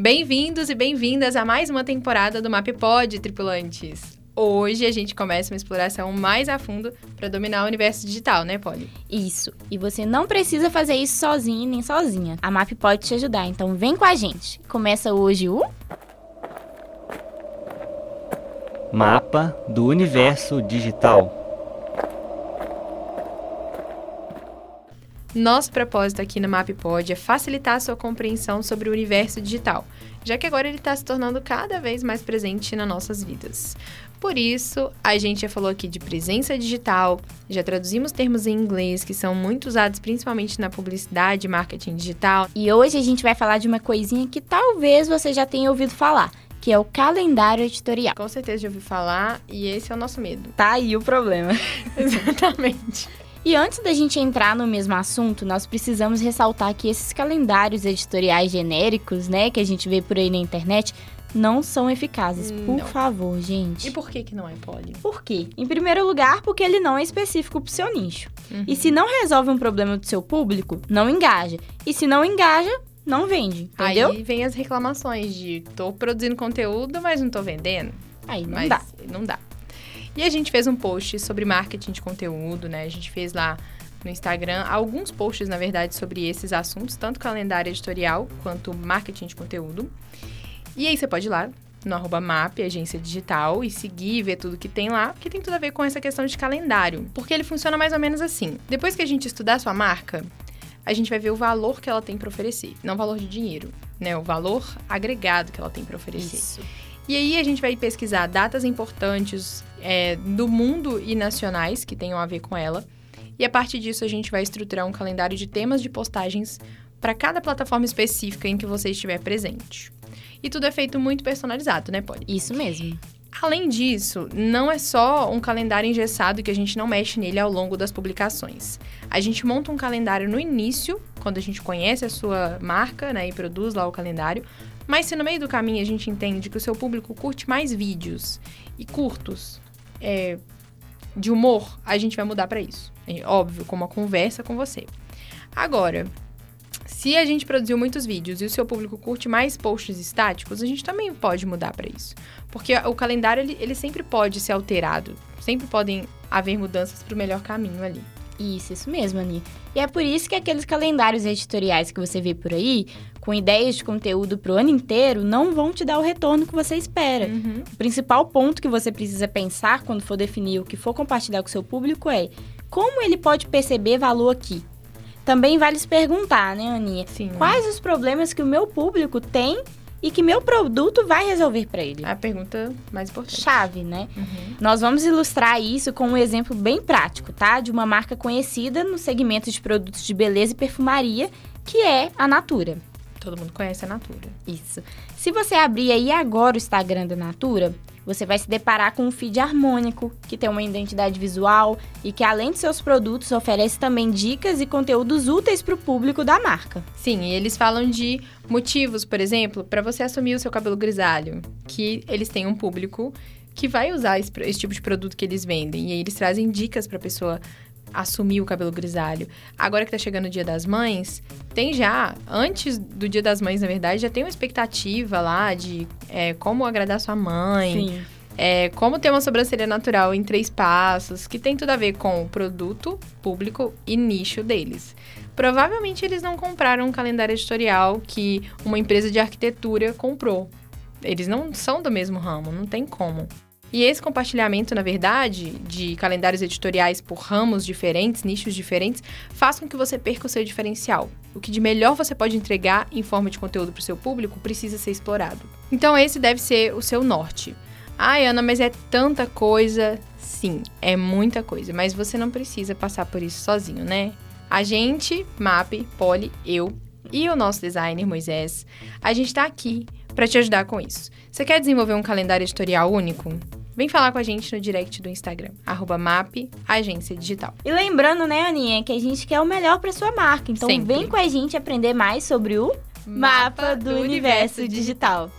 Bem-vindos e bem-vindas a mais uma temporada do MapPod, tripulantes. Hoje a gente começa uma exploração mais a fundo para dominar o universo digital, né, Polly? Isso. E você não precisa fazer isso sozinho nem sozinha. A Map pode te ajudar, então vem com a gente. Começa hoje o Mapa do Universo Digital. Nosso propósito aqui no MapPod é facilitar a sua compreensão sobre o universo digital, já que agora ele está se tornando cada vez mais presente nas nossas vidas. Por isso, a gente já falou aqui de presença digital, já traduzimos termos em inglês que são muito usados principalmente na publicidade e marketing digital. E hoje a gente vai falar de uma coisinha que talvez você já tenha ouvido falar, que é o calendário editorial. Com certeza já ouviu falar e esse é o nosso medo. Tá aí o problema. Exatamente. E antes da gente entrar no mesmo assunto, nós precisamos ressaltar que esses calendários editoriais genéricos, né, que a gente vê por aí na internet, não são eficazes. Por Não. favor, gente. E por que que não é, Polly? Por quê? Em primeiro lugar, porque ele não é específico pro seu nicho. Uhum. E se não resolve um problema do seu público, não engaja. E se não engaja, não vende. Entendeu? Aí vem as reclamações de tô produzindo conteúdo, mas não tô vendendo. Aí, não mas dá. não dá. E a gente fez um post sobre marketing de conteúdo, né? A gente fez lá no Instagram alguns posts, na verdade, sobre esses assuntos, tanto calendário editorial quanto marketing de conteúdo. E aí você pode ir lá no arroba MAP, agência digital, e seguir ver tudo que tem lá, que tem tudo a ver com essa questão de calendário. Porque ele funciona mais ou menos assim. Depois que a gente estudar a sua marca, a gente vai ver o valor que ela tem para oferecer. Não o valor de dinheiro, né? O valor agregado que ela tem para oferecer. Isso. E aí a gente vai pesquisar datas importantes é, do mundo e nacionais que tenham a ver com ela. E a partir disso a gente vai estruturar um calendário de temas de postagens para cada plataforma específica em que você estiver presente. E tudo é feito muito personalizado, né, Polly? Isso mesmo. Além disso, não é só um calendário engessado que a gente não mexe nele ao longo das publicações. A gente monta um calendário no início, quando a gente conhece a sua marca, né, e produz lá o calendário. Mas se no meio do caminho a gente entende que o seu público curte mais vídeos e curtos, é, de humor, a gente vai mudar para isso. É óbvio, com uma conversa com você. Agora, se a gente produziu muitos vídeos e o seu público curte mais posts estáticos, a gente também pode mudar para isso. Porque o calendário, ele, ele sempre pode ser alterado. Sempre podem haver mudanças para o melhor caminho ali. Isso, isso mesmo, Ani. E é por isso que aqueles calendários editoriais que você vê por aí, com ideias de conteúdo pro ano inteiro, não vão te dar o retorno que você espera. Uhum. O principal ponto que você precisa pensar quando for definir o que for compartilhar com seu público é como ele pode perceber valor aqui. Também vale se perguntar, né, Aninha? Sim. Quais os problemas que o meu público tem e que meu produto vai resolver para ele? A pergunta mais importante. Chave, né? Uhum. Nós vamos ilustrar isso com um exemplo bem prático, tá? De uma marca conhecida no segmento de produtos de beleza e perfumaria, que é a Natura. Todo mundo conhece a Natura. Isso. Se você abrir aí agora o Instagram da Natura, você vai se deparar com um feed harmônico, que tem uma identidade visual e que, além de seus produtos, oferece também dicas e conteúdos úteis para o público da marca. Sim, e eles falam de motivos, por exemplo, para você assumir o seu cabelo grisalho, que eles têm um público que vai usar esse, esse tipo de produto que eles vendem. E aí eles trazem dicas para a pessoa assumir o cabelo grisalho. Agora que tá chegando o Dia das Mães, tem já, antes do Dia das Mães, na verdade, já tem uma expectativa lá de é, como agradar sua mãe, Sim. é, como ter uma sobrancelha natural em três passos, que tem tudo a ver com o produto, público e nicho deles. Provavelmente eles não compraram um calendário editorial que uma empresa de arquitetura comprou. Eles não são do mesmo ramo, não tem como. E esse compartilhamento, na verdade, de calendários editoriais por ramos diferentes, nichos diferentes, faz com que você perca o seu diferencial. O que de melhor você pode entregar em forma de conteúdo para o seu público precisa ser explorado. Então, esse deve ser o seu norte. Ai, Ana, mas é tanta coisa. Sim, é muita coisa, mas você não precisa passar por isso sozinho, né? A gente, MAP, Poli, eu e o nosso designer Moisés, a gente tá aqui para te ajudar com isso. Você quer desenvolver um calendário editorial único? Vem falar com a gente no direct do Instagram, arroba MAP Agência Digital. E lembrando, né, Aninha, que a gente quer o melhor para sua marca. Então Sempre. vem com a gente aprender mais sobre o Mapa do Universo Digital.